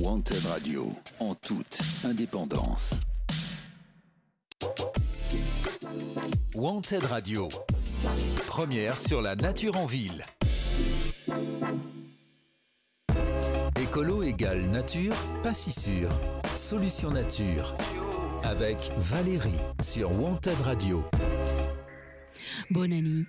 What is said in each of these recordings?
Wanted Radio, en toute indépendance. Wanted Radio, première sur la nature en ville. Écolo égale nature, pas si sûr. Solution nature. Avec Valérie sur Wanted Radio. Bonne année.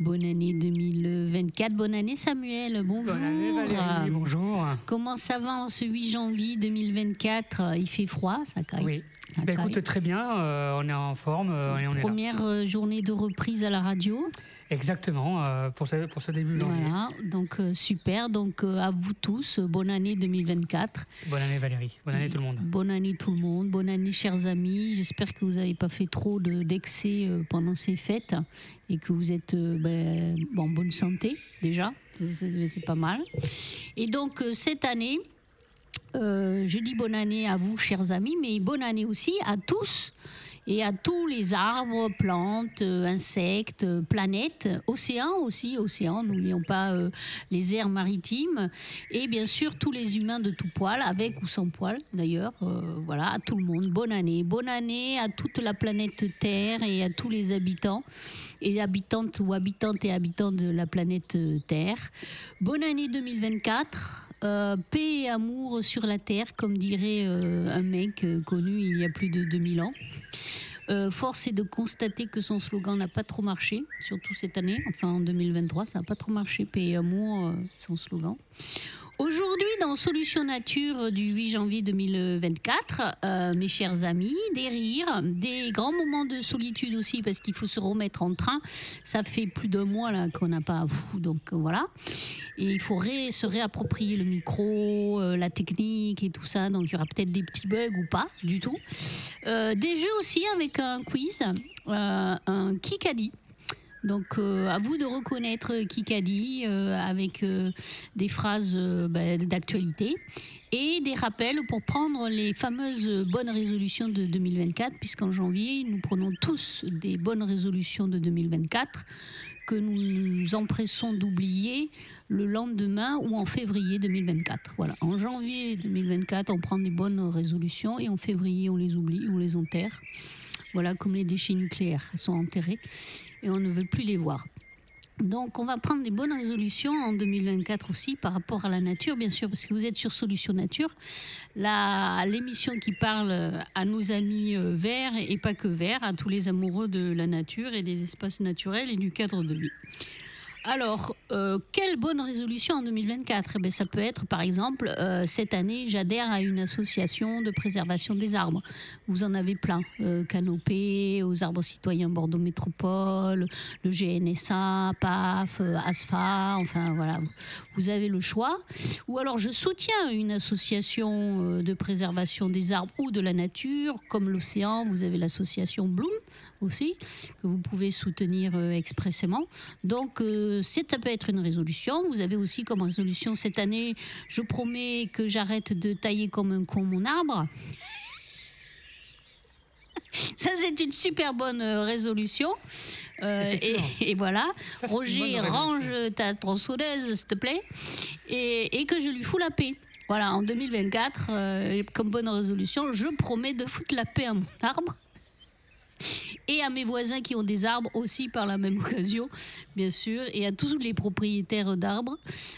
Bonne année 2024. Bonne année Samuel. Bonjour. Bonne année Valérie, bonjour. Comment ça va en ce 8 janvier 2024 Il fait froid, ça caille. Oui. Ça Bah, caille. écoute, très bien, euh, on est en forme euh, et on est là. Première euh, journée de reprise à la radio? Exactement, euh, pour, ce, pour ce début janvier. Voilà, donc euh, super. Donc euh, à vous tous, bonne année 2024. Bonne année Valérie, bonne année tout le monde. Bonne année tout le monde, bonne année chers amis. J'espère que vous n'avez pas fait trop de- d'excès pendant ces fêtes et que vous êtes ben, en bonne santé déjà. C'est- pas mal. Et donc cette année, je dis bonne année à vous chers amis, mais bonne année aussi à tous et à tous les arbres, plantes, euh, insectes, planètes, océans aussi, océans, n'oublions pas euh, les aires maritimes, et bien sûr tous les humains de tout poil, avec ou sans poil d'ailleurs, euh, voilà, à tout le monde, bonne année, bonne année à toute la planète Terre et à tous les habitants et habitantes ou habitantes et habitants de la planète Terre. Bonne année 2024. Euh, paix et amour sur la terre, comme dirait euh, un mec euh, connu il y a plus de 2000 ans. Force est de constater que son slogan n'a pas trop marché, surtout cette année, enfin en 2023, ça n'a pas trop marché, paix et amour, son slogan. Aujourd'hui, dans Solution Nature du 8 janvier 2024, euh, mes chers amis, des rires, des grands moments de solitude aussi, parce qu'il faut se remettre en train. Ça fait plus d'un mois là qu'on n'a pas, donc euh, voilà. Et il faut se réapproprier le micro, euh, la technique et tout ça. Donc il y aura peut-être des petits bugs ou pas du tout. Des jeux aussi avec un quiz, un Kikadi. Donc euh, à vous de reconnaître Kikadi euh, avec euh, des phrases euh, bah, d'actualité et des rappels pour prendre les fameuses bonnes résolutions de 2024 puisqu'en janvier nous prenons tous des bonnes résolutions de 2024 que nous nous empressons d'oublier le lendemain ou en février 2024. Voilà, en janvier 2024 on prend des bonnes résolutions et en février on les oublie, on les enterre. Voilà, comme les déchets nucléaires, sont enterrés et on ne veut plus les voir. Donc, on va prendre des bonnes résolutions en 2024 aussi par rapport à la nature, bien sûr, parce que vous êtes sur Solution Nature, l'émission qui parle à nos amis euh, verts et pas que verts, à tous les amoureux de la nature et des espaces naturels et du cadre de vie. Alors, euh, quelle bonne résolution en 2024 Eh bien, Ça peut être, par exemple, euh, cette année, j'adhère à une association de préservation des arbres. Vous en avez plein. Euh, Canopée, aux arbres citoyens Bordeaux Métropole, le GNSA, PAF, euh, ASFA, enfin voilà, vous- avez le choix. Ou alors, je soutiens une association de préservation des arbres ou de la nature, comme l'océan, vous avez l'association Bloom aussi, que vous pouvez soutenir expressément. Donc, c'est- ça peut être une résolution. Vous avez aussi comme résolution cette année, je promets que j'arrête de tailler comme un con mon arbre. Ça, c'est une super bonne euh, résolution. Euh, et, voilà. Ça, Roger, range ta tronçonneuse, s'il te plaît. Et, et que je lui fous la paix. Voilà, en 2024, euh, comme bonne résolution, je promets de foutre la paix à mon arbre et à mes voisins qui ont des arbres aussi par la même occasion, bien sûr, et à tous les propriétaires d'arbres.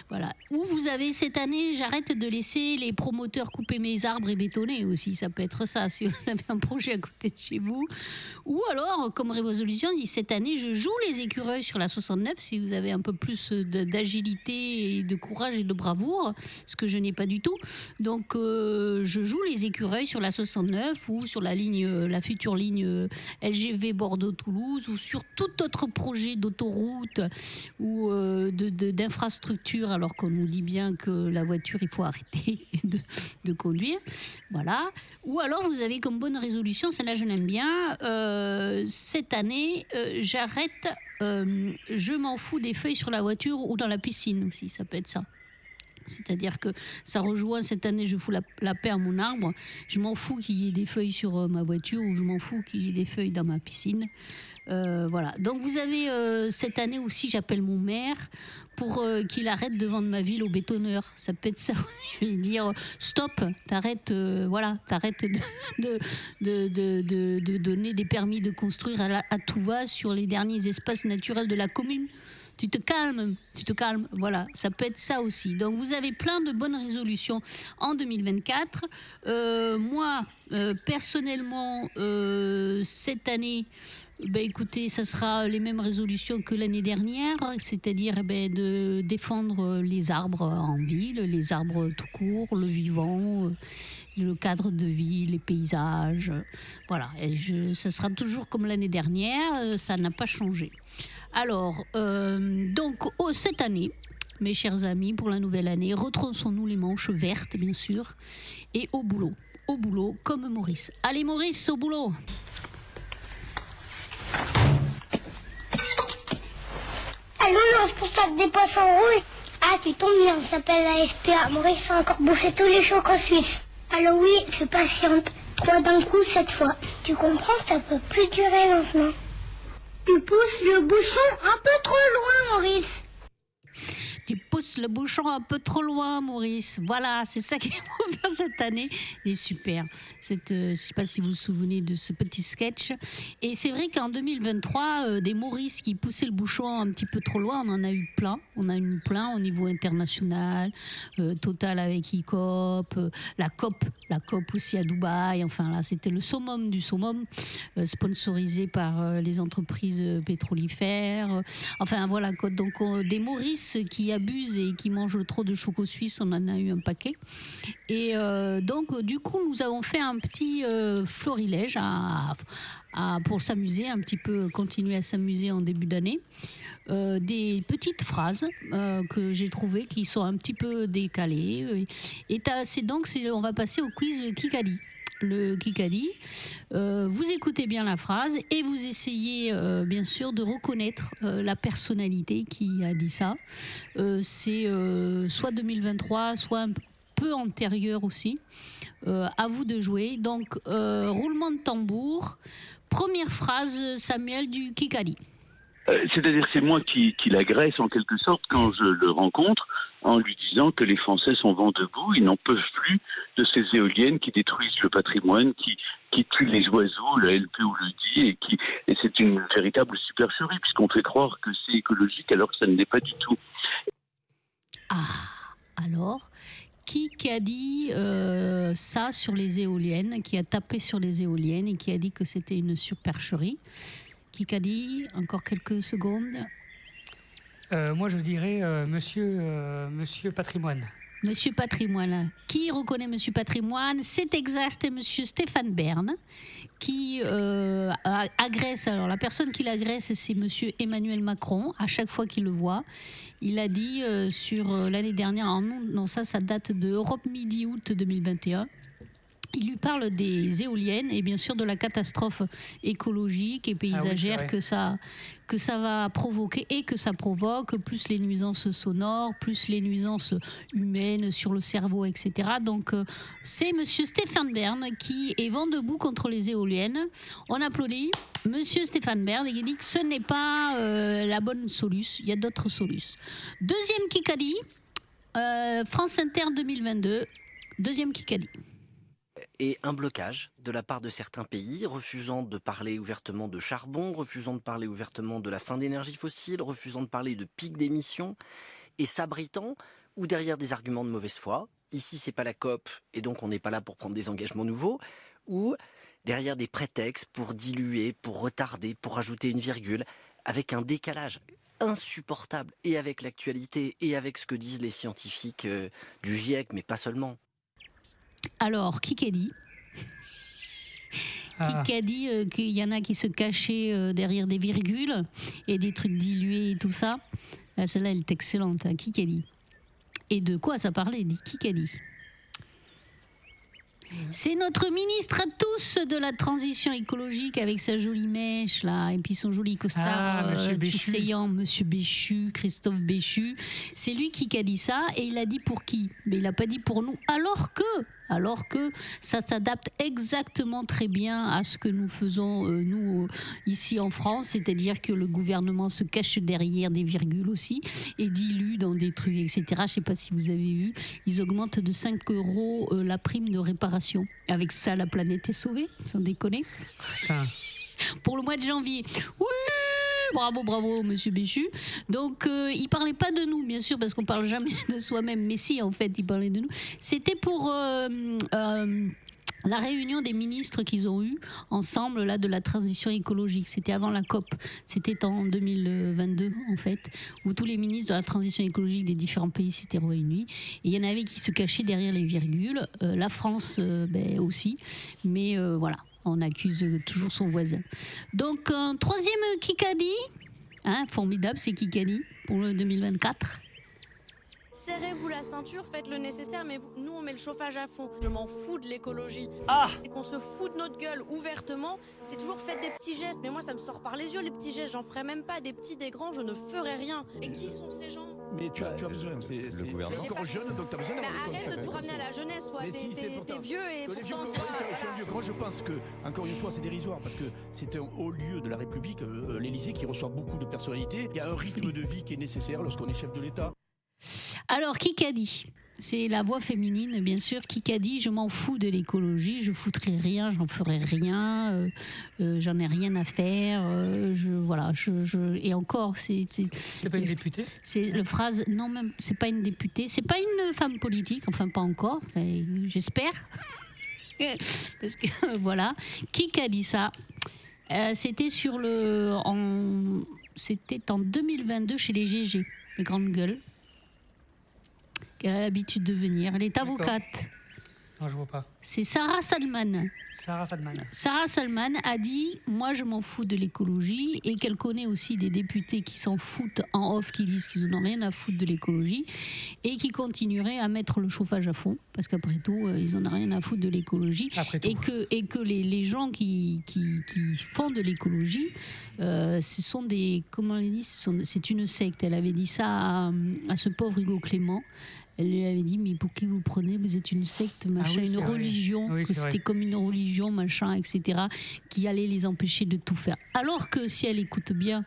Voilà. Ou vous avez cette année, j'arrête de laisser les promoteurs couper mes arbres et bétonner aussi. Ça peut être ça, si vous avez un projet à côté de chez vous. Ou alors, comme résolution, cette année, je joue les écureuils sur la 69, si vous avez un peu plus d'agilité et de courage et de bravoure, ce que je n'ai pas du tout. Donc, euh, je joue les écureuils sur la 69 ou sur la ligne, euh, la future ligne euh, LGV Bordeaux-Toulouse ou sur tout autre projet d'autoroute ou euh, d'infrastructure, alors qu'on nous dit bien que la voiture, il faut arrêter de, de conduire. Voilà. Ou alors, vous avez comme bonne résolution, celle-là, je l'aime bien, euh, cette année, euh, j'arrête, je m'en fous des feuilles sur la voiture ou dans la piscine aussi, ça peut être ça. C'est-à-dire que ça rejoint cette année, je fous la, paix à mon arbre. Je m'en fous qu'il y ait des feuilles sur euh, ma voiture ou je m'en fous qu'il y ait des feuilles dans ma piscine. Euh, voilà. Donc vous avez euh, cette année aussi, j'appelle mon maire pour qu'il arrête de vendre ma ville aux bétonneurs. Ça peut être ça, dire stop, t'arrêtes, voilà, t'arrêtes de, donner des permis de construire à, à tout va sur les derniers espaces naturels de la commune tu te calmes, tu te calmes. Voilà, ça peut être ça aussi. Donc vous avez plein de bonnes résolutions en 2024. Euh, moi, euh, personnellement, euh, cette année, ben écoutez, ça sera les mêmes résolutions que l'année dernière, c'est-à-dire ben, de défendre les arbres en ville, les arbres tout court, le vivant, le cadre de vie, les paysages. Voilà, et ça sera toujours comme l'année dernière, ça n'a pas changé. Alors, euh, donc, oh, cette année, mes chers amis, pour la nouvelle année, retronçons-nous les manches vertes, bien sûr, et au boulot. Au boulot, comme Maurice. Allez, Maurice, au boulot Allô, le responsable des poissons rouges Ah, tu tombes bien, ça s'appelle la SPA. Maurice a encore bouffé tous les chocs en Suisse. Alors oui, je patiente. Trois d'un coup cette fois. Tu comprends, ça peut plus durer maintenant. Tu pousses le bouchon un peu trop loin, Maurice. Tu pousses le bouchon un peu trop loin, Maurice. Voilà, c'est ça qu'il faut faire cette année. Il est super. Cette, euh, je ne sais pas si vous vous souvenez de ce petit sketch. Et c'est vrai qu'en 2023, euh, des Maurice qui poussaient le bouchon un petit peu trop loin, on en a eu plein. On a eu plein au niveau international. Euh, Total avec ICOP, la COP, la COP aussi à Dubaï. Enfin là, c'était le summum du summum, sponsorisé par les entreprises pétrolifères. Enfin voilà, donc des Maurice qui abusent et qui mangent trop de choco suisse, on en a eu un paquet. Et euh, donc, du coup, nous avons fait un petit euh, florilège pour s'amuser, un petit peu continuer à s'amuser en début d'année. Euh, des petites phrases que j'ai trouvées qui sont un petit peu décalées. Et c'est donc, on va passer au quiz Kikadi le Kikadi. Euh, vous écoutez bien la phrase et vous essayez euh, bien sûr de reconnaître euh, la personnalité qui a dit ça. c'est soit 2023, soit un peu antérieur aussi. à vous de jouer. Donc, roulement de tambour. Première phrase, Samuel, du Kikadi. Euh, c'est-à-dire c'est moi qui, l'agresse en quelque sorte quand je le rencontre en lui disant que les Français sont vent debout, ils n'en peuvent plus de ces éoliennes qui détruisent le patrimoine, qui, tuent les oiseaux, le LPO le dit, et c'est une véritable supercherie puisqu'on fait croire que c'est écologique alors que ça ne l'est pas du tout. Ah, alors qui, a dit euh, ça sur les éoliennes, qui a tapé sur les éoliennes et qui a dit que c'était une supercherie? Encore quelques secondes. Euh, moi, je dirais euh, monsieur, euh, monsieur Patrimoine. Monsieur Patrimoine. Qui reconnaît Monsieur Patrimoine? C'est exact, c'est Monsieur Stéphane Bern qui agresse. Alors, la personne qui l'agresse, c'est Monsieur Emmanuel Macron. À chaque fois qu'il le voit, il a dit sur l'année dernière, non, ça, ça date de Europe Midi-Août 2021 il lui parle des éoliennes et bien sûr de la catastrophe écologique et paysagère ah que, ça, que ça va provoquer et que ça provoque, plus les nuisances sonores, plus les nuisances humaines sur le cerveau, etc. Donc euh, c'est Monsieur Stéphane Bern qui est vent debout contre les éoliennes. On applaudit Monsieur Stéphane Bern et il dit que ce n'est pas euh, la bonne solution, il y a d'autres solutions. Deuxième Kikadi, euh, France Inter 2022, deuxième Kikadi et un blocage de la part de certains pays, refusant de parler ouvertement de charbon, refusant de parler ouvertement de la fin d'énergie fossile, refusant de parler de pic d'émissions, et s'abritant ou derrière des arguments de mauvaise foi. Ici, c'est pas la COP, et donc on n'est pas là pour prendre des engagements nouveaux, ou derrière des prétextes pour diluer, pour retarder, pour ajouter une virgule, avec un décalage insupportable, et avec l'actualité, et avec ce que disent les scientifiques euh, du GIEC, mais pas seulement. Alors, dit? Ah. Qui a dit euh, qu'il y en a qui se cachaient euh, derrière des virgules et des trucs dilués et tout ça? Ah, Celle-là, elle est excellente. Hein. Qui a dit? Et de quoi ça parlait Qui a dit? C'est notre ministre à tous de la transition écologique avec sa jolie mèche là et puis son joli costard Ah, Monsieur euh, Béchu. Monsieur Béchu, Christophe Béchu. C'est lui qui a dit ça et il a dit pour qui? Mais il n'a pas dit pour nous. Alors que, alors que ça s'adapte exactement très bien à ce que nous faisons euh, nous euh, ici en France, c'est-à-dire que le gouvernement se cache derrière des virgules aussi et dilue dans des trucs, etc. Je ne sais pas si vous avez vu, ils augmentent de 5 euros euh, la prime de réparation. Avec ça, la planète est sauvée, sans déconner. Putain. Pour le mois de janvier. Oui Bravo, bravo, monsieur Béchu. Donc, euh, il parlait pas de nous, bien sûr, parce qu'on parle jamais de soi-même. Mais si, en fait, il parlait de nous. C'était pour euh, euh, la réunion des ministres qu'ils ont eu ensemble là de la transition écologique. C'était avant la COP. C'était en 2022 en fait, où tous les ministres de la transition écologique des différents pays s'étaient réunis. Et il y en avait qui se cachaient derrière les virgules. Euh, la France ben, aussi. Mais voilà, on accuse toujours son voisin. Donc un troisième Kikadi, hein, formidable, c'est Kikadi pour le 2024. Serrez-vous la ceinture, faites le nécessaire, mais vous- nous on met le chauffage à fond. Je m'en fous de l'écologie. Ah Et qu'on se fout de notre gueule ouvertement, c'est toujours faites des petits gestes. Mais moi ça me sort par les yeux les petits gestes, j'en ferai même pas. Des petits, des grands, je ne ferai rien. Et qui sont ces gens? Mais tu as, tu as besoin, c'est encore jeune, donc tu as besoin Bah, d'avoir des Arrête de tout ramener à la jeunesse, toi. Mais T'es si, c'est t'es- pourtant- t'es vieux et Les vieux, pourtant. quand- je suis un vieux grand, je pense que, encore une fois, c'est dérisoire parce que c'est un haut lieu de la République, euh, l'Élysée, qui reçoit beaucoup de personnalités. Il y a un rythme de vie qui est nécessaire lorsqu'on est chef de l'État. Alors, Kikadi, c'est la voix féminine, bien sûr. Kikadi, je m'en fous de l'écologie, je foutrai rien, j'en ferai rien, euh, euh, j'en ai rien à faire. euh, je, voilà, je, je- et encore, c'est. c'est- pas une députée? C'est le phrase, non, même, c'est pas une députée, c'est pas une femme politique, enfin, pas encore, enfin, j'espère. Parce que, voilà. Qui a dit ça? C'était sur le. En, c'était en 2022 chez les GG, les grandes gueules. Qu'elle a l'habitude de venir. Elle est avocate. Non, je vois pas. C'est Sarah Salman. Sarah Sadman. Sarah Salman a dit Moi, je m'en fous de l'écologie et qu'elle connaît aussi des députés qui s'en foutent en off, qui disent qu'ils n'ont rien à foutre de l'écologie et qui continueraient à mettre le chauffage à fond parce qu'après tout, euh, ils n'en ont rien à foutre de l'écologie. Et que, et que les, les gens qui, qui, qui font de l'écologie, euh, ce sont des. Comment elle dit C'est une secte. Elle avait dit ça à, à ce pauvre Hugo Clément. Elle lui avait dit Mais pour qui vous prenez? Vous êtes une secte, machin, Ah oui, c'est une religion, Oui, que c'était comme une religion, machin, etc., qui allait les empêcher de tout faire. Alors que si elle écoute bien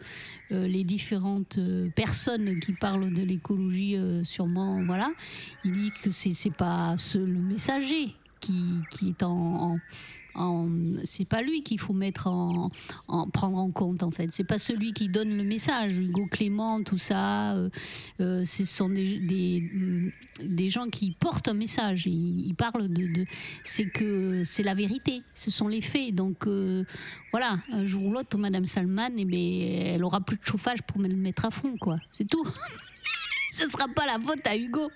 euh, les différentes euh, personnes qui parlent de l'écologie, euh, sûrement, voilà, il dit que c'est pas seul le messager qui, qui est en- c'est pas lui qu'il faut mettre en, en- prendre en compte en fait. C'est pas celui qui donne le message. Hugo Clément tout ça euh, euh, ce sont des, des, gens qui portent un message. Ils, parlent de, c'est que c'est la vérité. Ce sont les faits. Donc euh, voilà. Un jour ou l'autre Madame Salman eh ben, elle aura plus de chauffage pour me le mettre à fond quoi. C'est tout. Ce sera pas la faute à Hugo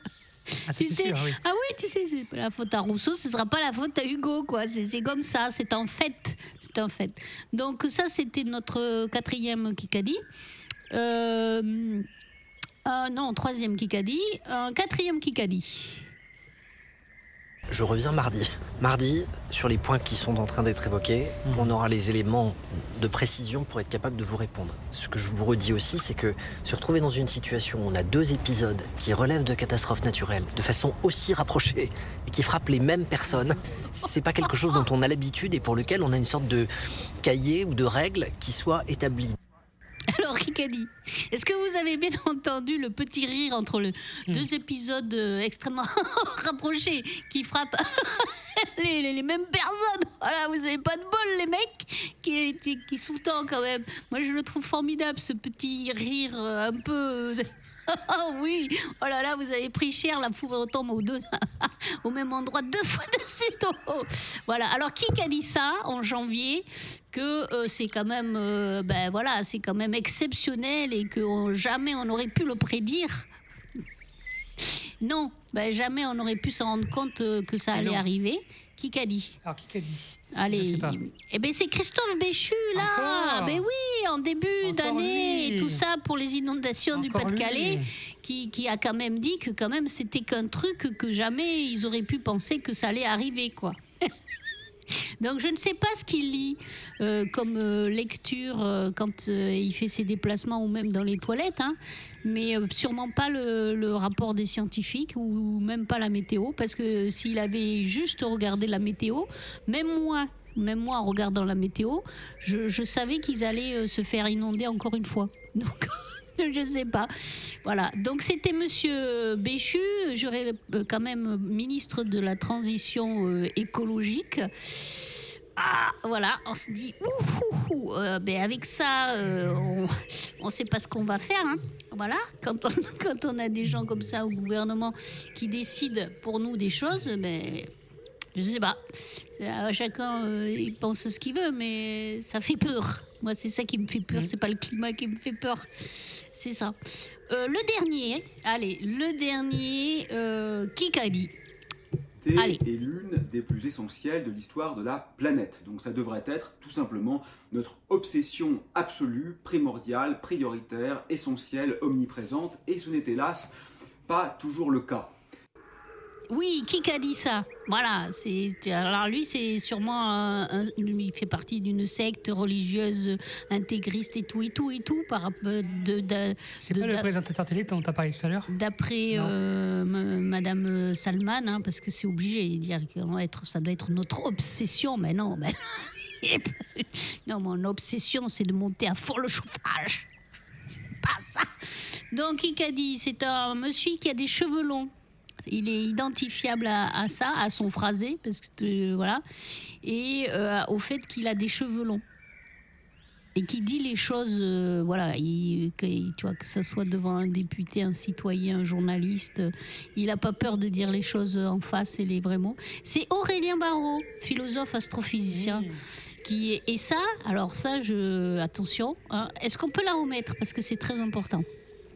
Ah, tu c'est sais, sûr, oui. ah oui, tu sais, c'est pas la faute à Rousseau, ce sera pas la faute à Hugo, quoi. C'est comme ça, c'est un fait, c'est un fait. Donc ça, c'était notre quatrième Kikadi. Euh, euh, non, troisième Kikadi. Un quatrième Kikadi. Je reviens mardi. Mardi, sur les points qui sont en train d'être évoqués, Mhm. on aura les éléments de précision pour être capable de vous répondre. Ce que je vous redis aussi, c'est que se retrouver dans une situation où on a deux épisodes qui relèvent de catastrophes naturelles de façon aussi rapprochée et qui frappent les mêmes personnes, c'est pas quelque chose dont on a l'habitude et pour lequel on a une sorte de cahier ou de règle qui soit établie. Alors, Kikadi, est-ce que vous avez bien entendu le petit rire entre le deux épisodes euh, extrêmement rapprochés qui frappent les, les- les mêmes personnes? Voilà, vous avez pas de bol, les mecs, qui, qui, qui sous-tend quand même. Moi, je le trouve formidable, ce petit rire euh, un peu. Oh oui, oh là là, vous avez pris cher, la foudre tombe au, deux, au même endroit deux fois de suite. Oh, oh. Voilà, alors qui a dit ça en janvier que euh, c'est quand même, euh, ben voilà, c'est quand même exceptionnel et que on- jamais on aurait pu le prédire? Non, ben jamais on aurait pu se rendre compte euh, que ça Et allait arriver. Qui a dit? Alors, qui a dit? Allez, Je sais pas. eh ben c'est Christophe Béchu là. Encore Ben oui, en début d'année, tout ça pour les inondations du Pas-de-Calais, qui a quand même dit que quand même c'était qu'un truc que jamais ils auraient pu penser que ça allait arriver quoi. Donc je ne sais pas ce qu'il lit euh, comme euh, lecture euh, quand il fait ses déplacements ou même dans les toilettes, hein. mais sûrement pas le, rapport des scientifiques ou même pas la météo, parce que s'il avait juste regardé la météo, même moi, même moi en regardant la météo, je, je savais qu'ils allaient se faire inonder encore une fois. Donc je sais pas. Voilà. Donc c'était Monsieur Béchu, j'aurais euh, quand même ministre de la transition euh, écologique. Ah, voilà, on se dit, ouh, ouh, ouh, euh, ben avec ça, euh, on ne sait pas ce qu'on va faire. hein. Voilà, quand on, quand on a des gens comme ça au gouvernement qui décident pour nous des choses, ben, je sais pas. À Chacun, euh, il pense ce qu'il veut, mais ça fait peur. Moi, c'est ça qui me fait peur. C'est pas le climat qui me fait peur. C'est ça. Euh, le dernier, allez, le dernier, euh, Kikadi. Allez. est l'une des plus essentielles de l'histoire de la planète. Donc ça devrait être tout simplement notre obsession absolue, primordiale, prioritaire, essentielle, omniprésente. Et ce n'est hélas pas toujours le cas. Oui, qui a dit ça? Voilà, c'est alors lui c'est sûrement un- un- il fait partie d'une secte religieuse intégriste et tout et tout et tout par de, de- C'est de- pas le présentateur télé dont tu as parlé tout à l'heure? D'après euh, Madame Salman, hein, parce que c'est obligé de dire que ça doit être, ça doit être notre obsession, mais non, mais non, mon obsession c'est de monter à fond le chauffage. C'est pas ça. Donc Kikadi, c'est un monsieur qui a des cheveux longs. Il est identifiable à, à ça, à son phrasé, parce que euh, voilà, et euh, au fait qu'il a des cheveux longs et qui dit les choses, euh, voilà, il- que, tu vois, que ce soit devant un député, un citoyen, un journaliste, euh, il n'a pas peur de dire les choses en face et les vrais mots. C'est Aurélien Barraud, philosophe astrophysicien. Qui est, et ça, alors ça, je, attention, hein, est-ce qu'on peut la remettre? Parce que c'est très important.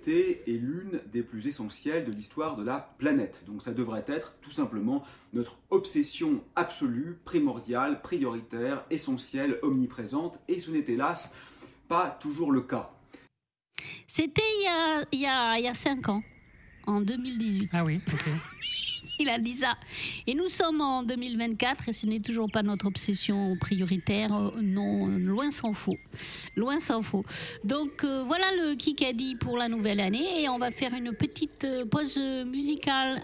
Est l'une des plus essentielles de l'histoire de la planète. Donc ça devrait être tout simplement notre obsession absolue, primordiale, prioritaire, essentielle, omniprésente. Et ce n'est hélas pas toujours le cas. C'était il y a, il y, a, il y a cinq ans, en 2018. Ah oui, ok. Il a dit ça. Et nous sommes en 2024 et ce n'est toujours pas notre obsession prioritaire. Euh, Non, loin s'en faut. Loin s'en faut. Donc euh, voilà le Kikadi pour la nouvelle année et on va faire une petite euh, pause musicale.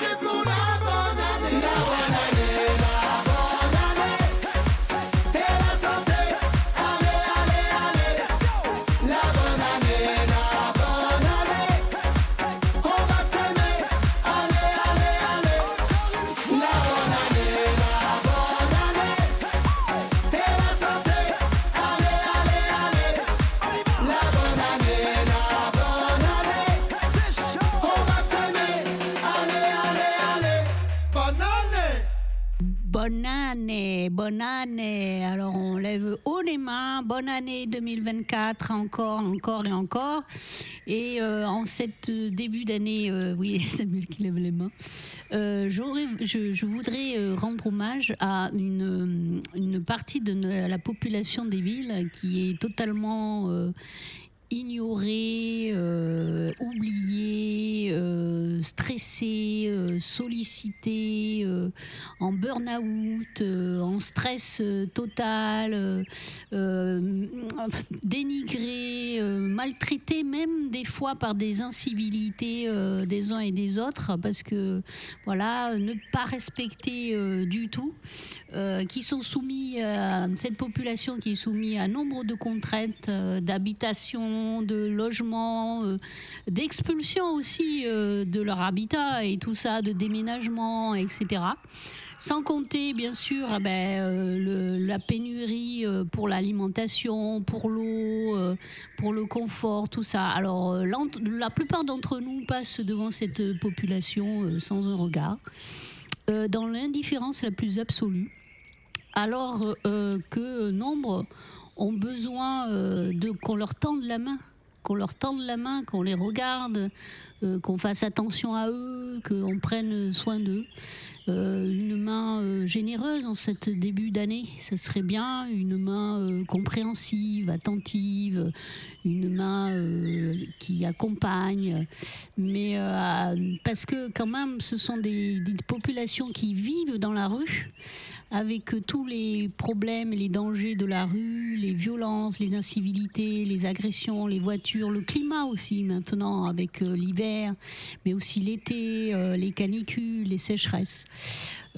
Marcher pour 2024, encore, encore et encore. Et euh, en cette euh, début d'année, euh, oui, Samuel qui lève les mains. euh, je, voudrais rendre hommage à une, partie de la population des villes qui est totalement ignorée, euh, oubliée, euh, stressée, euh, sollicitée, euh, en burn-out, euh, en stress total, dénigrée, euh, maltraitée même des fois par des incivilités des uns et des autres, parce que voilà, ne pas respecter du tout, qui sont soumis à cette population qui est soumise à nombre de contraintes euh, de logement, euh, d'expulsion aussi euh, de leur habitat et tout ça, de déménagement, etc. Sans compter, bien sûr, ah ben, euh, la pénurie pour l'alimentation, pour l'eau, pour le confort, tout ça. Alors, la plupart d'entre nous passent devant cette population sans un regard, dans l'indifférence la plus absolue, alors que nombre ont besoin euh, de qu'on leur tende la main qu'on leur tende la main, qu'on les regarde, qu'on fasse attention à eux, qu'on prenne soin d'eux. Euh, une main euh, généreuse en cette début d'année, ça serait bien. Une main euh, compréhensive, attentive, une main euh, qui accompagne. Mais euh, parce que quand même, ce sont des, des populations qui vivent dans la rue avec euh, tous les problèmes et les dangers de la rue, les violences, les incivilités, les agressions, les voitures, le climat aussi maintenant avec euh, mais aussi l'été, euh, les canicules, les sécheresses.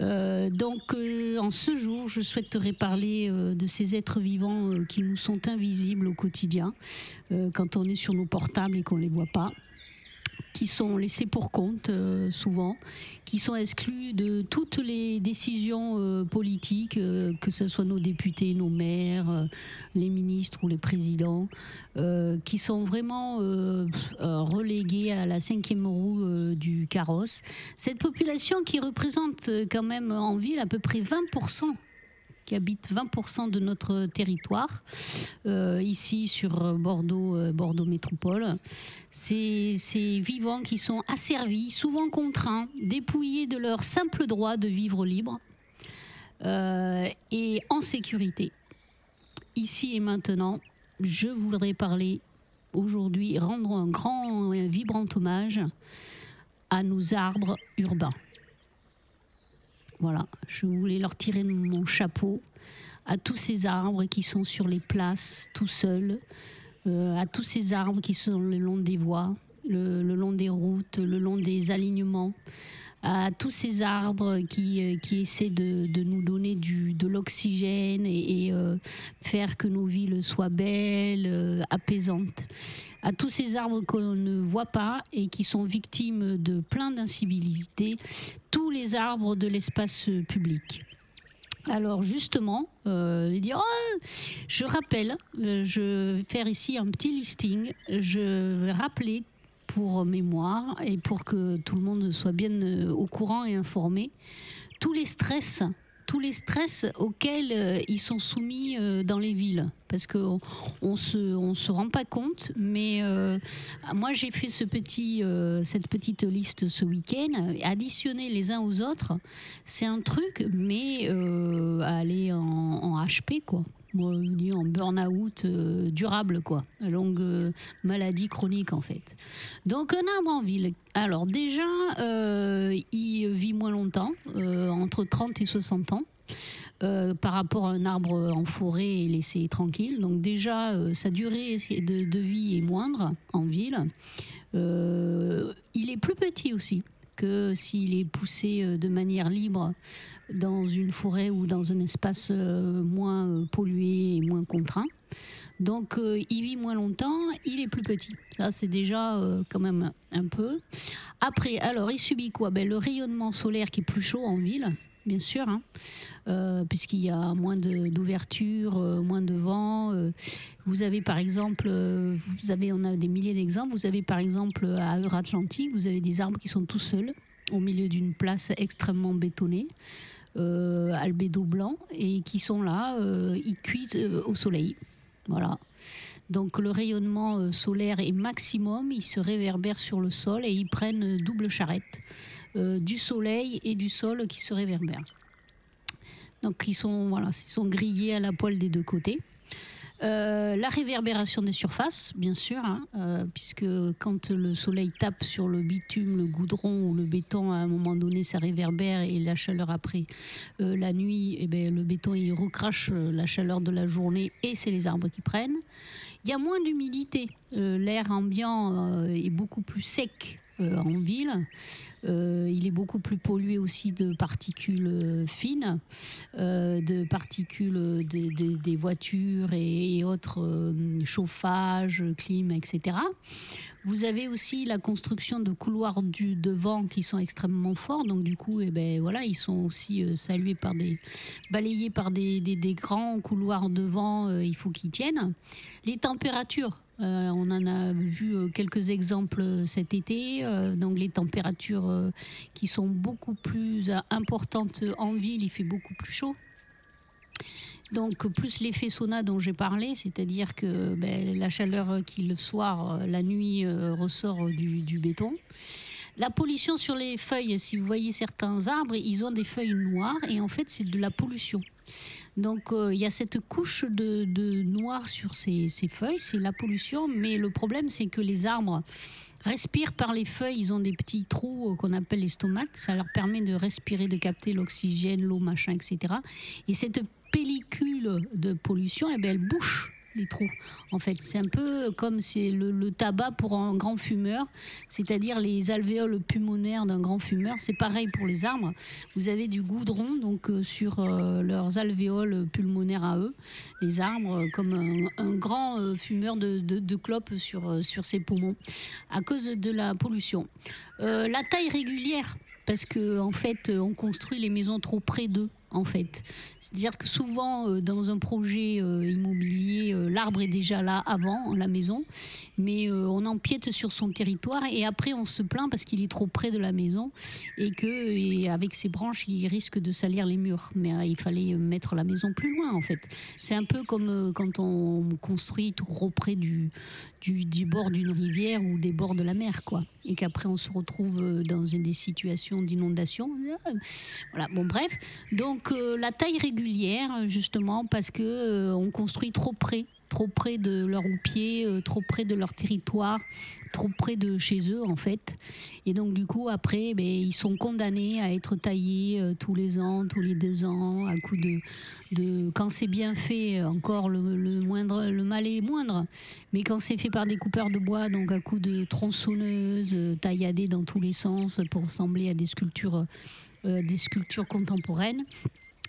Euh, donc euh, en ce jour, je souhaiterais parler de ces êtres vivants qui nous sont invisibles au quotidien, quand on est sur nos portables et qu'on ne les voit pas qui sont laissés pour compte euh, souvent, qui sont exclus de toutes les décisions euh, politiques, euh, que ce soit nos députés, nos maires, les ministres ou les présidents, qui sont vraiment relégués à la cinquième roue du carrosse. Cette population qui représente quand même en ville à peu près 20% qui habitent 20% de notre territoire, euh, ici sur Bordeaux, euh, Bordeaux Métropole. Ces, ces vivants qui sont asservis, souvent contraints, dépouillés de leur simple droit de vivre libre euh, et en sécurité. Ici et maintenant, je voudrais parler aujourd'hui, rendre un grand et un vibrant hommage à nos arbres urbains. Voilà, je voulais leur tirer mon chapeau à tous ces arbres qui sont sur les places tout seuls, euh, à tous ces arbres qui sont le long des voies, le, le long des routes, le long des alignements, à tous ces arbres qui, euh, qui essaient de, de nous donner du, de l'oxygène et, euh, faire que nos villes soient belles, euh, apaisantes. À tous ces arbres qu'on ne voit pas et qui sont victimes de plein d'incivilités, tous les arbres de l'espace public. Alors justement, oh, je rappelle, je vais faire ici un petit listing. Je vais rappeler pour mémoire et pour que tout le monde soit bien euh, au courant et informé. Tous les stress tous les stress auxquels euh, ils sont soumis euh, dans les villes. Parce que on, on se on se rend pas compte mais moi j'ai fait ce petit cette petite liste ce week-end additionner les uns aux autres. C'est un truc mais aller en, en HP quoi moi, en burn-out euh, durable, quoi. Longue euh, maladie chronique, en fait. Donc, un arbre en ville. Alors, déjà, euh, il vit moins longtemps, entre 30 et 60 ans. par rapport à un arbre en forêt et laissé tranquille. Donc déjà, sa durée de, vie est moindre en ville. Il est plus petit aussi. que s'il est poussé de manière libre dans une forêt ou dans un espace euh, moins euh, pollué et moins contraint. Donc euh, il vit moins longtemps, il est plus petit. Ça c'est déjà quand même un peu. Après, alors il subit quoi? Ben, Le rayonnement solaire qui est plus chaud en ville, bien sûr, hein, puisqu'il y a moins d'ouverture, moins de vent. vous avez par exemple, vous avez, on a des milliers d'exemples. Vous avez par exemple à Euratlantique, vous avez des arbres qui sont tout seuls au milieu d'une place extrêmement bétonnée. Euh, albédo blanc et qui sont là, euh, ils cuisent euh, au soleil. Voilà. Donc le rayonnement solaire est maximum, ils se réverbèrent sur le sol et ils prennent double charrette du soleil et du sol qui se réverbèrent. Donc ils voilà, ils sont grillés à la poêle des deux côtés. Euh, la réverbération des surfaces, bien sûr, hein, euh, puisque quand le soleil tape sur le bitume, le goudron ou le béton, à un moment donné, ça réverbère et la chaleur après euh, la nuit, eh ben, le béton il recrache la chaleur de la journée et c'est les arbres qui prennent. Il y a moins d'humidité. L'air ambiant est beaucoup plus sec en ville. Euh, il est beaucoup plus pollué aussi de particules euh, fines, euh, de particules euh, des, des- des voitures et, et autres euh, chauffages, clim, etc. Vous avez aussi la construction de couloirs du, de vent qui sont extrêmement forts. Donc du coup, eh ben, voilà, ils sont aussi euh, salués par des, balayés par des, des- des grands couloirs de vent. euh, il faut qu'ils tiennent. Les températures. Euh, on en a vu euh, quelques exemples euh, cet été. donc les températures qui sont beaucoup plus importantes en ville, il fait beaucoup plus chaud. Donc plus l'effet sauna dont j'ai parlé, c'est-à-dire que ben, la chaleur qui le soir, la nuit ressort du béton. La pollution sur les feuilles, si vous voyez certains arbres, ils ont des feuilles noires et en fait c'est de la pollution. Donc euh, il y a cette couche de, noir sur ces, ces feuilles, c'est la pollution, mais le problème c'est que les arbres respirent par les feuilles, ils ont des petits trous euh, qu'on appelle les stomates, ça leur permet de respirer, de capter l'oxygène, l'eau, machin, etc. Et cette pellicule de pollution, eh ben, elle bouche les trous. En fait, c'est un peu comme c'est le, tabac pour un grand fumeur, c'est-à-dire les alvéoles pulmonaires d'un grand fumeur. C'est pareil pour les arbres. Vous avez du goudron donc euh, sur euh, leurs alvéoles pulmonaires à eux, les arbres, euh, comme un, grand fumeur de, de, clopes sur, sur ses poumons, à cause de la pollution. La taille régulière, parce que en fait, on construit les maisons trop près d'eux. En fait, c'est-à-dire que souvent euh, dans un projet euh, immobilier, euh, l'arbre est déjà là avant la maison, mais on empiète sur son territoire et après on se plaint parce qu'il est trop près de la maison et que avec ses branches il risque de salir les murs. Mais il fallait mettre la maison plus loin en fait. C'est un peu comme quand on construit trop près du, du, bord d'une rivière ou des bords de la mer, quoi. Et qu'après on se retrouve dans des situations d'inondation. Voilà, bon bref. Donc euh, la taille régulière, justement, parce que euh, on construit trop près trop près de leur pied, euh, trop près de leur territoire, trop près de chez eux en fait. Et donc du coup après, ben, ils sont condamnés à être taillés tous les ans, tous les deux ans, à coup de, de quand c'est bien fait, encore le, mal est moindre. Mais quand c'est fait par des coupeurs de bois, donc à coup de tronçonneuses, euh, tailladées dans tous les sens pour ressembler à des sculptures, des sculptures contemporaines.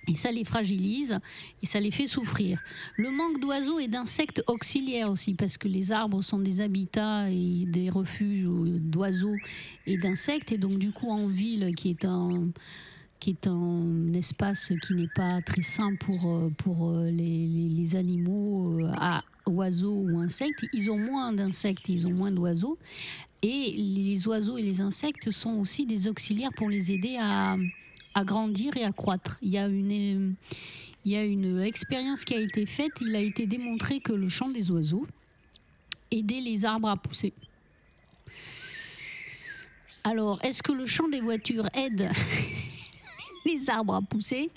Et ça les fragilise et ça les fait souffrir. Le manque d'oiseaux et d'insectes auxiliaires aussi, parce que les arbres sont des habitats et des refuges d'oiseaux et d'insectes. Et donc du coup en ville, qui est un qui est un espace qui n'est pas très sain pour, euh, pour euh, les, animaux euh, à oiseaux ou insectes, ils ont moins d'insectes, ils ont moins d'oiseaux. Et les oiseaux et les insectes sont aussi des auxiliaires pour les aider à, grandir et à croître. Il y a une, il y a une expérience qui a été faite, il a été démontré que le chant des oiseaux aidait les arbres à pousser. Alors, est-ce que le chant des voitures aide les arbres à pousser?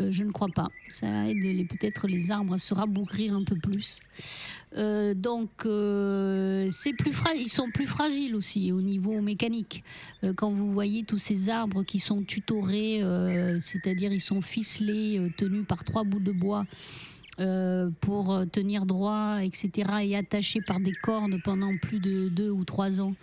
Euh, Je ne crois pas. Ça aide les- peut-être les arbres à se rabougrir un peu plus. Euh, donc, euh, c'est plus ils sont plus fragiles aussi au niveau mécanique. Quand vous voyez tous ces arbres qui sont tutorés, c'est-à-dire ils sont ficelés, tenus par trois bouts de bois euh, pour tenir droit, etc., et attaché par des cordes pendant plus de deux ou trois ans,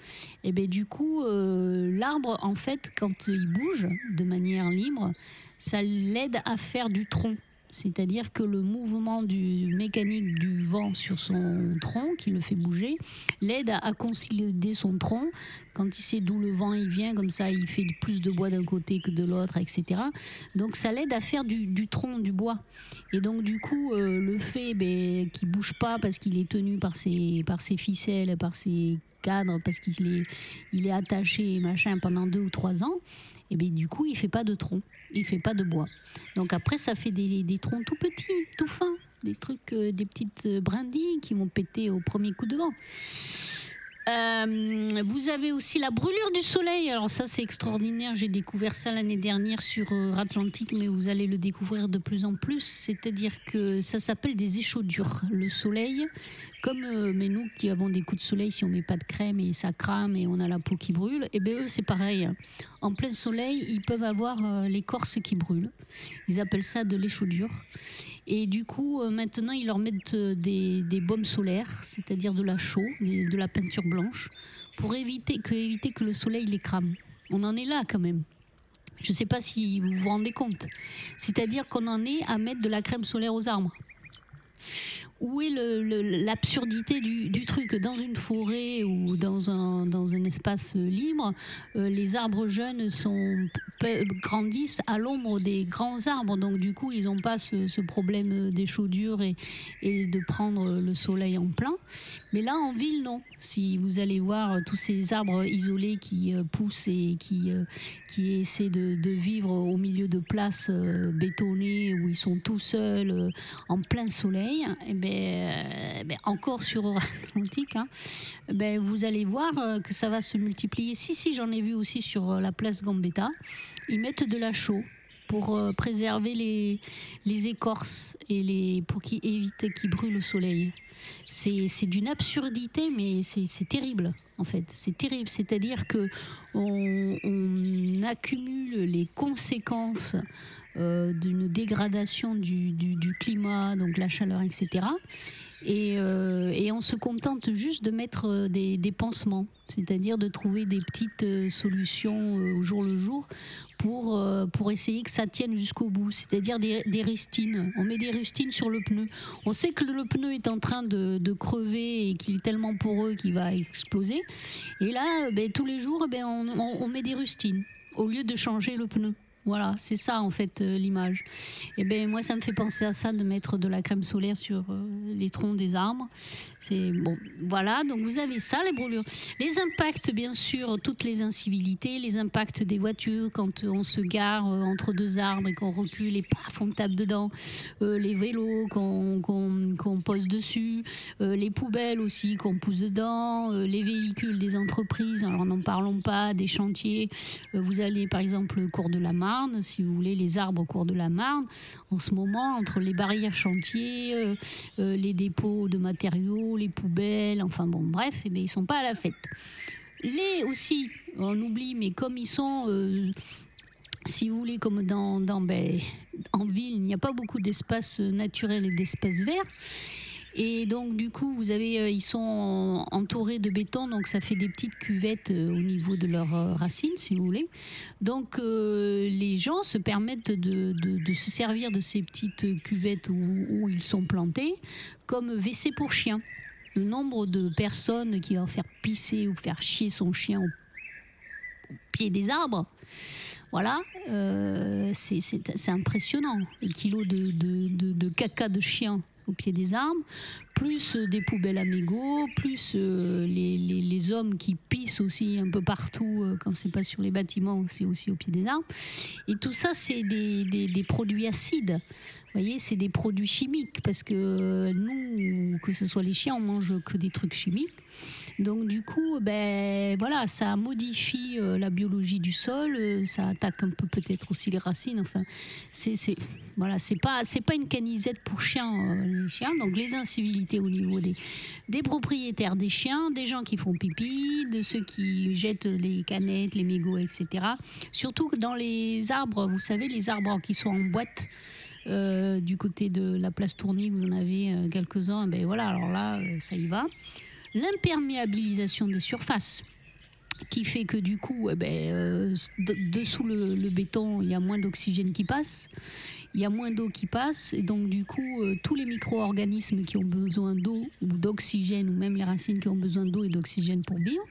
et ben du coup, euh, l'arbre, en fait, quand il bouge de manière libre, ça l'aide à faire du tronc. C'est-à-dire que le mouvement du mécanique du vent sur son tronc, qui le fait bouger, l'aide à, consolider son tronc. Quand il sait d'où le vent il vient, comme ça, il fait plus de bois d'un côté que de l'autre, etc. Donc ça l'aide à faire du, du tronc, du bois. Et donc du coup, euh, le fait ben, qu'il bouge pas parce qu'il est tenu par ses, par ses ficelles, par ses cadres, parce qu'il est, il est attaché machin pendant deux ou trois ans, et bien du coup, il fait pas de tronc, il fait pas de bois. Donc après, ça fait des, des troncs tout petits, tout fins, des trucs, euh, des petites euh, brindilles qui vont péter au premier coup de vent. Euh, vous avez aussi la brûlure du soleil. Alors ça c'est extraordinaire. J'ai découvert ça l'année dernière sur Atlantique, mais vous allez le découvrir de plus en plus. C'est-à-dire que ça s'appelle des échaudures. Le soleil, comme euh, mais nous qui avons des coups de soleil, si on met pas de crème et ça crame et on a la peau qui brûle, et bien eux c'est pareil. En plein soleil, ils peuvent avoir euh, l'écorce qui brûle. Ils appellent ça de l'échaudure. Et du coup, euh, maintenant, ils leur mettent des, des baumes solaires, c'est-à-dire de la chaux, de la peinture blanche, pour éviter que, éviter que le soleil les crame. On en est là quand même. Je ne sais pas si vous vous rendez compte. C'est-à-dire qu'on en est à mettre de la crème solaire aux arbres. Où est l'absurdité du, du truc? Dans une forêt ou dans un, espace libre, euh, les arbres jeunes grandissent à l'ombre des grands arbres. Donc du coup, ils n'ont pas ce, problème d'échaudure et, et de prendre le soleil en plein. Mais là, en ville, non. Si vous allez voir tous ces arbres isolés qui euh, poussent et qui, euh, qui essaient de, de vivre au milieu de places bétonnées où ils sont tout seuls en plein soleil, eh euh, encore sur Atlantique, hein, ben, vous allez voir euh, que ça va se multiplier. Si, si, j'en ai vu aussi sur euh, la place Gambetta. Ils mettent de la chaux pour préserver les, écorces et pour qu'ils évitent qu'ils brûlent au soleil. C'est d'une absurdité, mais c'est terrible, en fait. C'est terrible. C'est-à-dire que on, on accumule les conséquences euh, d'une dégradation du, climat, donc la chaleur, etc. Et, euh, et on se contente juste de mettre euh, des, pansements, c'est-à-dire de trouver des petites solutions au jour le jour pour, pour essayer que ça tienne jusqu'au bout, c'est-à-dire des, rustines. On met des rustines sur le pneu. On sait que le pneu est en train de, crever et qu'il est tellement poreux qu'il va exploser. Et là, ben, tous les jours, ben, on met des rustines au lieu de changer le pneu. Voilà, c'est ça en fait euh, l'image. Et ben moi ça me fait penser à ça de mettre de la crème solaire sur euh, les troncs des arbres. C'est bon, voilà. Donc vous avez ça les brûlures, les impacts bien sûr, toutes les incivilités, les impacts des voitures quand on se gare euh, entre deux arbres et qu'on recule et paf on tape dedans, Euh, les vélos qu'on pose dessus, euh, les poubelles aussi qu'on pousse dedans, euh, les véhicules des entreprises. Alors n'en parlons pas des chantiers. Euh, vous allez par exemple cours de la Marne, si vous voulez, les arbres au cours de la Marne. En ce moment, entre les barrières chantiers, euh, euh, les dépôts de matériaux, les poubelles, enfin bon, bref, eh ils sont pas à la fête. Les aussi, on oublie, mais comme ils sont, euh, si vous voulez, comme dans, dans ben, en ville, il n'y a pas beaucoup d'espaces naturels et d'espaces verts. Et donc du coup, vous avez, euh, ils sont entourés de béton, donc ça fait des petites cuvettes euh, au niveau de leurs euh, racines, si vous voulez. Donc les gens se permettent de, se servir de ces petites cuvettes où, ils sont plantés comme WC pour chiens. Le nombre de personnes qui vont faire pisser ou faire chier son chien au, pied des arbres, voilà, c'est- impressionnant. Les kilos de- de caca de chien au pied des arbres, plus euh, des poubelles à plus euh, les, hommes qui pissent aussi un peu partout euh, quand c'est pas sur les bâtiments, c'est aussi au pied des arbres. Et tout ça, c'est des produits acides. Vous voyez, c'est des produits chimiques parce que euh, nous, que ce soit les chiens, on mange que des trucs chimiques. Donc du coup, ben voilà, ça modifie euh, la biologie du sol, euh, ça attaque un peu peut-être aussi les racines. Enfin, c'est voilà, c'est pas c'est pas une canisette pour chiens les chiens. Donc les incivilités au niveau des des propriétaires des chiens, des gens qui font pipi, de ceux qui jettent les canettes, les mégots, etc. Surtout que dans les arbres, vous savez, les arbres qui sont en boîte. Euh, du côté de la place Tourny, vous en avez euh, quelques-uns. Ben voilà, alors là, euh, ça y va. L'imperméabilisation des surfaces qui fait que du coup, eh ben, de- dessous le, béton, il y a moins d'oxygène qui passe, il y a moins d'eau qui passe, et donc du coup, tous les micro-organismes qui ont besoin d'eau ou d'oxygène, ou même les racines qui ont besoin d'eau et d'oxygène pour vivre,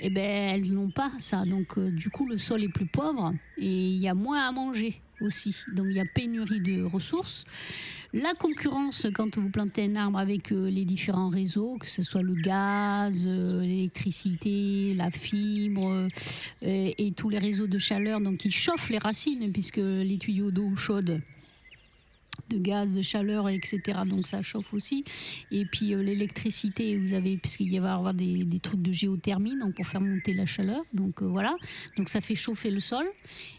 eh ben, elles n'ont pas ça. Donc du coup, le sol est plus pauvre et il y a moins à manger aussi. Donc il y a pénurie de ressources. La concurrence, quand vous plantez un arbre avec euh, les différents réseaux, que ce soit le gaz, euh, l'électricité, la fibre euh, et tous les réseaux de chaleur, donc qui chauffent les racines, puisque les tuyaux d'eau chaude de gaz, de chaleur, etc. Donc ça chauffe aussi. Et puis euh, l'électricité, vous avez, puisqu'il va y avoir des, des trucs de géothermie, donc pour faire monter la chaleur. Donc euh, voilà. Donc ça fait chauffer le sol.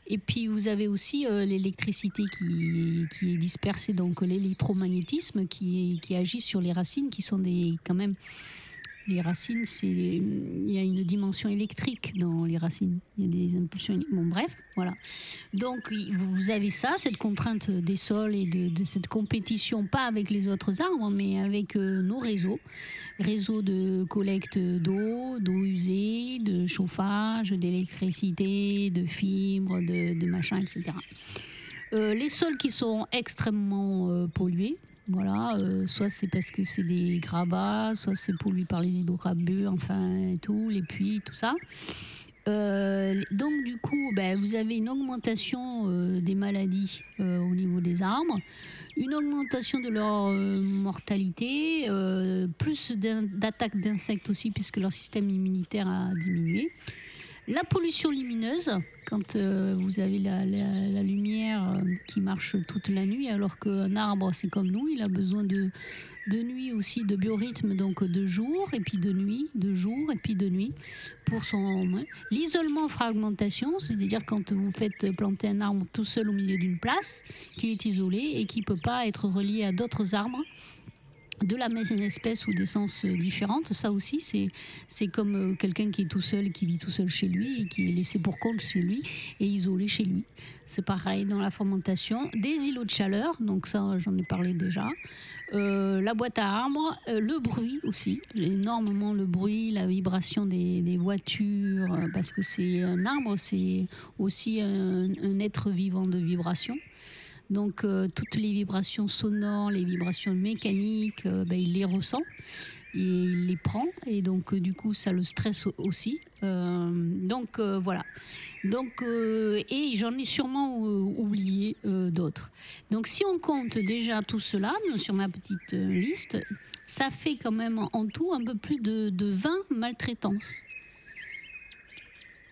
Et puis vous avez aussi euh, l'électricité qui, qui est dispersée, donc l'électromagnétisme qui, qui agit sur les racines, qui sont des quand même. Les racines, c'est il y a une dimension électrique dans les racines. Il y a des impulsions. Bon, bref, voilà. Donc vous avez ça, cette contrainte des sols et de, de cette compétition, pas avec les autres arbres, mais avec euh, nos réseaux, réseaux de collecte d'eau, d'eau usée, de chauffage, d'électricité, de fibres, de, de machin, etc. Euh, les sols qui sont extrêmement euh, pollués, voilà, euh, soit c'est parce que c'est des gravats, soit c'est pollué par les hydrocarbures, enfin tout, les puits, tout ça. Euh, donc du coup, ben, vous avez une augmentation euh, des maladies au niveau des arbres, une augmentation de leur mortalité, plus d'attaques d'insectes aussi puisque leur système immunitaire a diminué. La pollution lumineuse, quand euh, vous avez la, lumière euh, qui marche toute la nuit, alors qu'un arbre, c'est comme nous, il a besoin de, nuit aussi, de biorhythme, donc de jour, et puis de nuit, de jour, et puis de nuit, pour son... L'isolement fragmentation, c'est-à-dire quand vous faites planter un arbre tout seul au milieu d'une place, qui est isolé et qui ne peut pas être relié à d'autres arbres de la même espèce ou d'essence différentes, ça aussi, c'est, c'est comme euh, quelqu'un qui est tout seul, qui vit tout seul chez lui et qui est laissé pour compte chez lui et isolé chez lui. C'est pareil dans la fermentation. Des îlots de chaleur, donc ça, j'en ai parlé déjà. Euh, la boîte à arbres, euh, le bruit aussi, énormément le bruit, la vibration des, des voitures, euh, parce que c'est un arbre, c'est aussi un être vivant de vibration. Donc euh, toutes les vibrations sonores, les vibrations mécaniques, euh, ben, il les ressent et il les prend et donc euh, du coup ça le stresse au- aussi. Donc voilà. Donc et j'en ai sûrement oublié d'autres. Donc si on compte déjà tout cela sur ma petite liste, ça fait quand même en tout un peu plus de, de 20 maltraitances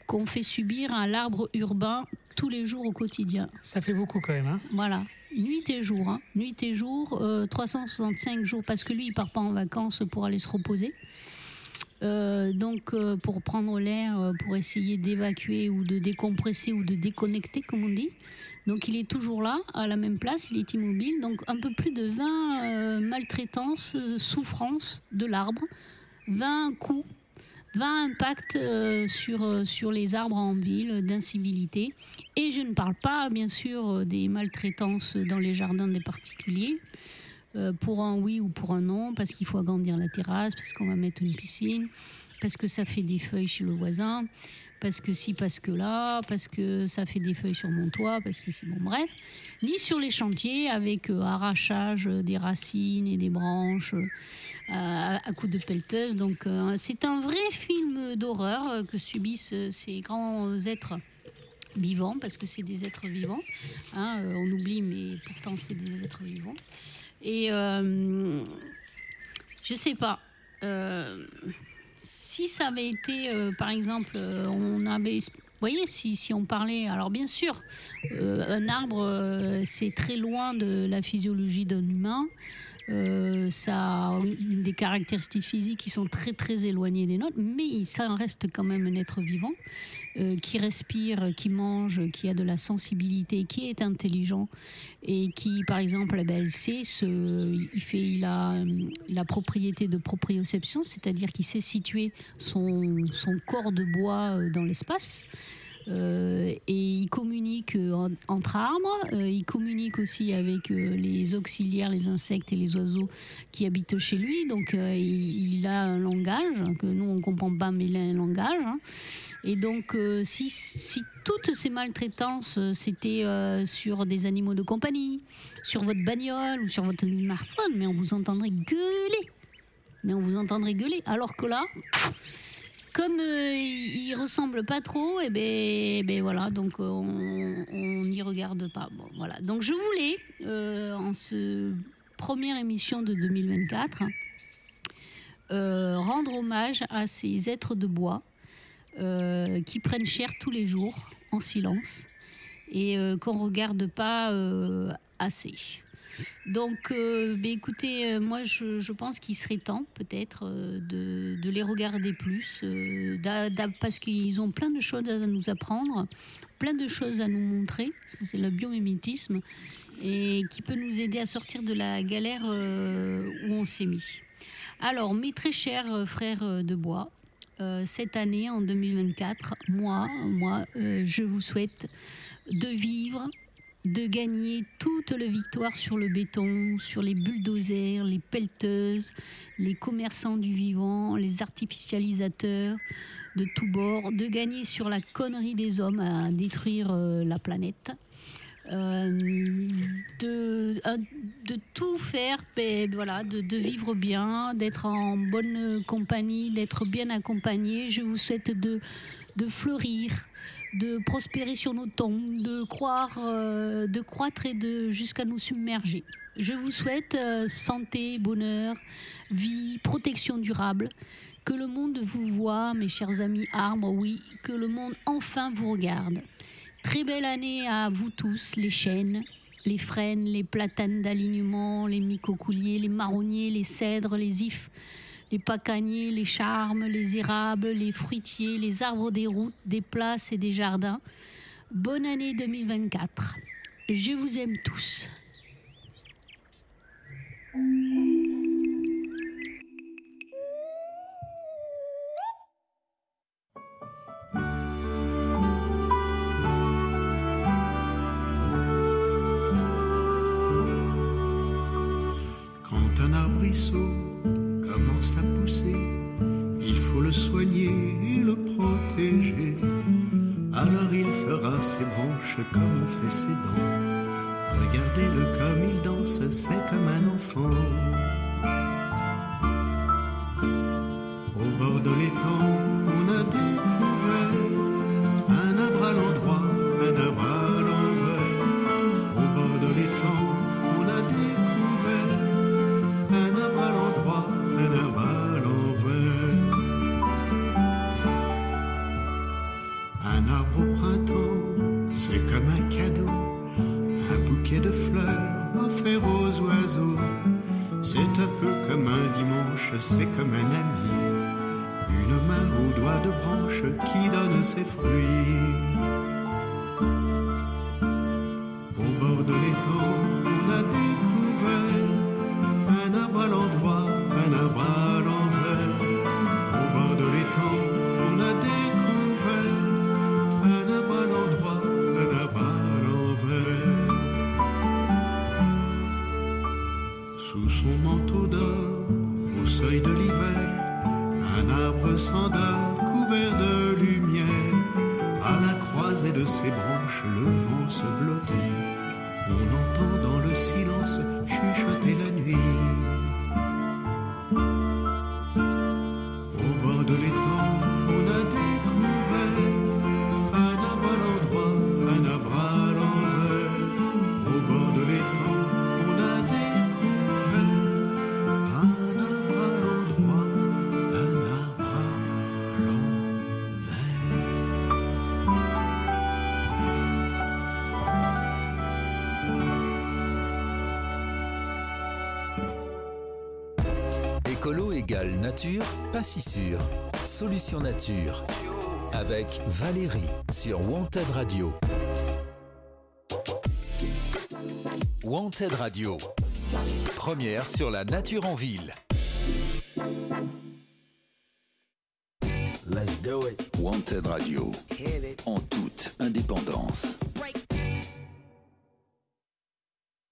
qu'on fait subir à l'arbre urbain tous les jours au quotidien. Ça fait beaucoup quand même. Hein Voilà. Nuit et jour, hein. nuit et jour, euh, 365 jours, parce que lui, il part pas en vacances pour aller se reposer. Euh, donc, euh, pour prendre l'air, euh, pour essayer d'évacuer ou de décompresser ou de déconnecter, comme on dit. Donc, il est toujours là, à la même place, il est immobile. Donc, un peu plus de 20 euh, maltraitances, euh, souffrances de l'arbre, 20 coups 20 impacts euh, sur, euh, sur les arbres en ville d'incivilité. Et je ne parle pas, bien sûr, euh, des maltraitances dans les jardins des particuliers, pour un oui ou pour un non, parce qu'il faut agrandir la terrasse, parce qu'on va mettre une piscine, parce que ça fait des feuilles chez le voisin, parce que si, parce que là, parce que ça fait des feuilles sur mon toit, parce que c'est bon, bref, ni sur les chantiers avec euh, arrachage euh, des racines et des branches euh, à, coups de pelleteuse. Donc c'est un vrai film d'horreur que subissent ces grands êtres vivants, parce que c'est des êtres vivants. hein, on oublie, mais pourtant c'est des êtres vivants. Et je sais pas. Si ça avait été, euh, par exemple, euh, on avait. Vous voyez, si, on parlait. Alors, bien sûr, euh, un arbre, c'est très loin de la physiologie d'un humain. Euh, ça a des caractéristiques physiques qui sont très très éloignées des nôtres, mais ça reste quand même un être vivant euh, qui respire, qui mange, qui a de la sensibilité, qui est intelligent et qui, par exemple, eh ben, il sait il fait, il a euh, la propriété de proprioception, c'est-à-dire qu'il sait situer son, son corps de bois dans l'espace. Euh, et ils communiquent euh, en- entre arbres, euh, ils communiquent aussi avec euh, les auxiliaires, les insectes et les oiseaux qui habitent chez lui. Donc il, a un langage que nous on comprend pas, mais il a un langage. hein. Et donc si, si toutes ces maltraitances c'était sur des animaux de compagnie, sur votre bagnole ou sur votre smartphone, mais on vous entendrait gueuler. Mais on vous entendrait gueuler. Alors que là, comme euh, il, il pas trop, et ben, eh ben voilà, donc euh, on n'y regarde pas. Bon, voilà. Donc je voulais, euh, en ce première émission de 2024, euh, rendre hommage à ces êtres de bois qui prennent cher tous les jours en silence et qu'on regarde pas assez. Donc, euh, ben, écoutez, euh, moi, je, pense qu'il serait temps, peut-être, euh, de, les regarder plus, parce qu'ils ont plein de choses à nous apprendre, plein de choses à nous montrer. C'est le biomimétisme et qui peut nous aider à sortir de la galère où on s'est mis. Alors, mes très chers frères de bois, cette année, en 2024, moi, moi, je vous souhaite de vivre de gagner toute la victoire sur le béton, sur les bulldozers, les pelleteuses, les commerçants du vivant, les artificialisateurs de tous bords, de gagner sur la connerie des hommes à détruire euh, la planète. Euh, de, euh, de tout faire, ben, de, vivre bien, d'être en bonne compagnie, d'être bien accompagné. Je vous souhaite de fleurir, de prospérer sur nos tombes, de croire, euh, de croître et de jusqu'à nous submerger. Je vous souhaite euh, santé, bonheur, vie, protection durable. Que le monde vous voit, mes chers amis arbres, oui, que le monde enfin vous regarde. Très belle année à vous tous, les chênes, les frênes, les platanes d'alignement, les micocouliers, les marronniers, les cèdres, les ifs, les pacaniers, les charmes, les érables, les fruitiers, les arbres des routes, des places et des jardins. Bonne année 2024. Je vous aime tous. Regardez-le comme il danse, c'est comme un enfant. Nature, pas si sûr. Solution nature. Avec Valérie sur Wanted Radio. Wanted Radio. Première sur la nature en ville. Let's do it. Wanted Radio,